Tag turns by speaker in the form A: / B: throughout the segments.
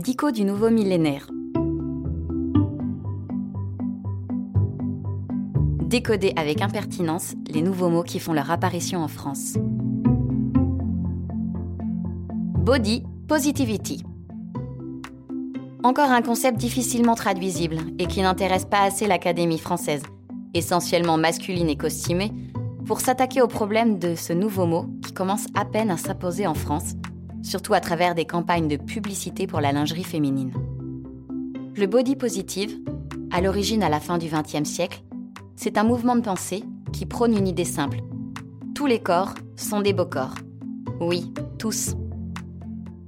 A: Dico du nouveau millénaire. Décoder avec impertinence les nouveaux mots qui font leur apparition en France. Body Positivity. Encore un concept difficilement traduisible et qui n'intéresse pas assez l'Académie française, essentiellement masculine et costumée, pour s'attaquer au problème de ce nouveau mot qui commence à peine à s'imposer en France, surtout à travers des campagnes de publicité pour la lingerie féminine. Le body positive, à l'origine à la fin du XXe siècle, c'est un mouvement de pensée qui prône une idée simple. Tous les corps sont des beaux corps. Oui, tous.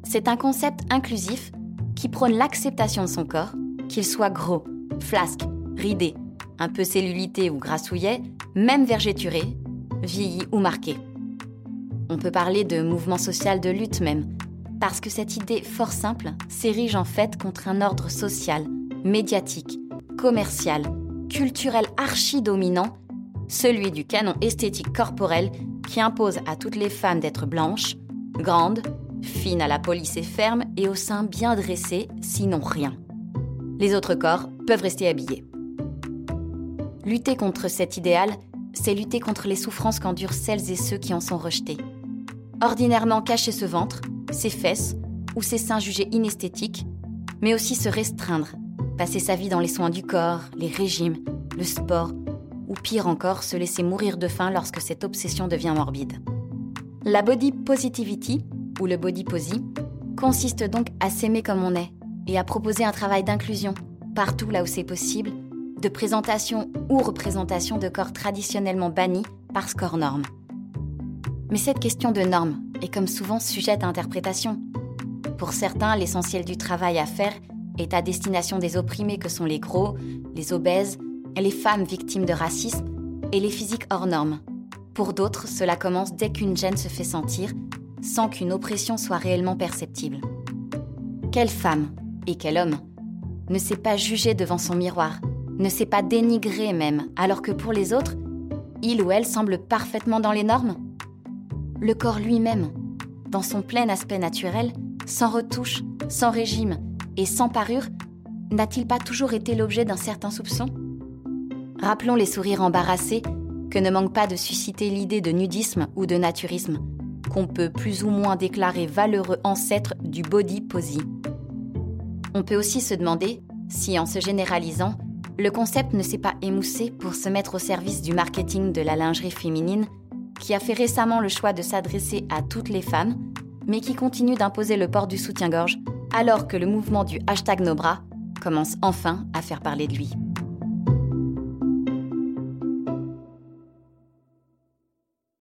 A: C'est un concept inclusif qui prône l'acceptation de son corps, qu'il soit gros, flasque, ridé, un peu cellulité ou grassouillet, même vergéturé, vieilli ou marqué. On peut parler de mouvement social de lutte même, parce que cette idée fort simple s'érige en fait contre un ordre social, médiatique, commercial, culturel archi-dominant, celui du canon esthétique corporel qui impose à toutes les femmes d'être blanches, grandes, fines à la police et fermes et au sein bien dressé, sinon rien. Les autres corps peuvent rester habillés. Lutter contre cet idéal, c'est lutter contre les souffrances qu'endurent celles et ceux qui en sont rejetés. Ordinairement cacher ce ventre, ses fesses ou ses seins jugés inesthétiques, mais aussi se restreindre, passer sa vie dans les soins du corps, les régimes, le sport, ou pire encore, se laisser mourir de faim lorsque cette obsession devient morbide. La body positivity, ou le body posy, consiste donc à s'aimer comme on est et à proposer un travail d'inclusion, partout là où c'est possible, de présentation ou représentation de corps traditionnellement bannis par score norme. Mais cette question de normes est comme souvent sujette à interprétation. Pour certains, l'essentiel du travail à faire est à destination des opprimés que sont les gros, les obèses, les femmes victimes de racisme et les physiques hors normes. Pour d'autres, cela commence dès qu'une gêne se fait sentir, sans qu'une oppression soit réellement perceptible. Quelle femme, et quel homme, ne s'est pas jugé devant son miroir ne s'est pas dénigré même, alors que pour les autres, il ou elle semble parfaitement dans les normes? Le corps lui-même, dans son plein aspect naturel, sans retouche, sans régime et sans parure, n'a-t-il pas toujours été l'objet d'un certain soupçon? Rappelons les sourires embarrassés que ne manque pas de susciter l'idée de nudisme ou de naturisme, qu'on peut plus ou moins déclarer valeureux ancêtre du body posy. On peut aussi se demander si, en se généralisant, le concept ne s'est pas émoussé pour se mettre au service du marketing de la lingerie féminine, qui a fait récemment le choix de s'adresser à toutes les femmes, mais qui continue d'imposer le port du soutien-gorge, alors que le mouvement du hashtag Nobra commence enfin à faire parler de lui.